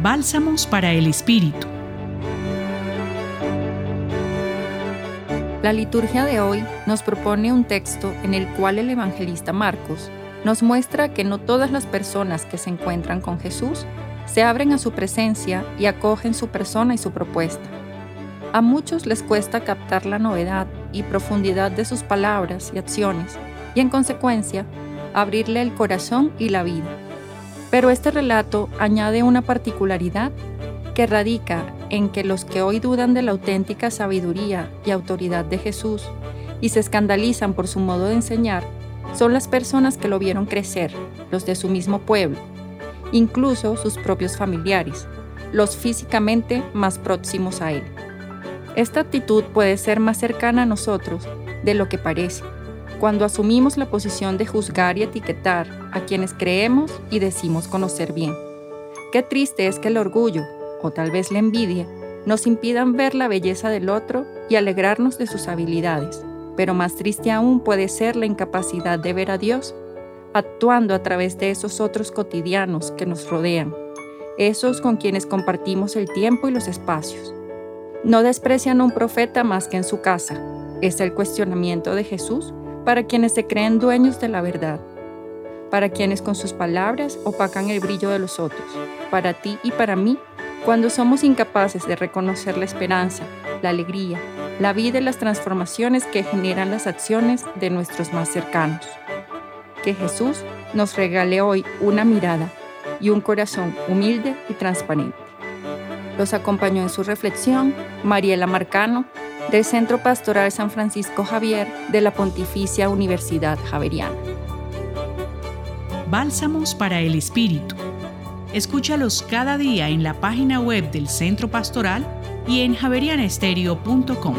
Bálsamos para el Espíritu. La liturgia de hoy nos propone un texto en el cual el evangelista Marcos nos muestra que no todas las personas que se encuentran con Jesús se abren a su presencia y acogen su persona y su propuesta. A muchos les cuesta captar la novedad y profundidad de sus palabras y acciones y en consecuencia abrirle el corazón y la vida. Pero este relato añade una particularidad que radica en que los que hoy dudan de la auténtica sabiduría y autoridad de Jesús y se escandalizan por su modo de enseñar, son las personas que lo vieron crecer, los de su mismo pueblo, incluso sus propios familiares, los físicamente más próximos a él. Esta actitud puede ser más cercana a nosotros de lo que parece cuando asumimos la posición de juzgar y etiquetar a quienes creemos y decimos conocer bien. Qué triste es que el orgullo, o tal vez la envidia, nos impidan ver la belleza del otro y alegrarnos de sus habilidades, pero más triste aún puede ser la incapacidad de ver a Dios actuando a través de esos otros cotidianos que nos rodean, esos con quienes compartimos el tiempo y los espacios. No desprecian a un profeta más que en su casa, es el cuestionamiento de Jesús para quienes se creen dueños de la verdad, para quienes con sus palabras opacan el brillo de los otros, para ti y para mí, cuando somos incapaces de reconocer la esperanza, la alegría, la vida y las transformaciones que generan las acciones de nuestros más cercanos. Que Jesús nos regale hoy una mirada y un corazón humilde y transparente. Los acompañó en su reflexión Mariela Marcano, del Centro Pastoral San Francisco Javier de la Pontificia Universidad Javeriana. Bálsamos para el Espíritu. Escúchalos cada día en la página web del Centro Pastoral y en javerianestereo.com.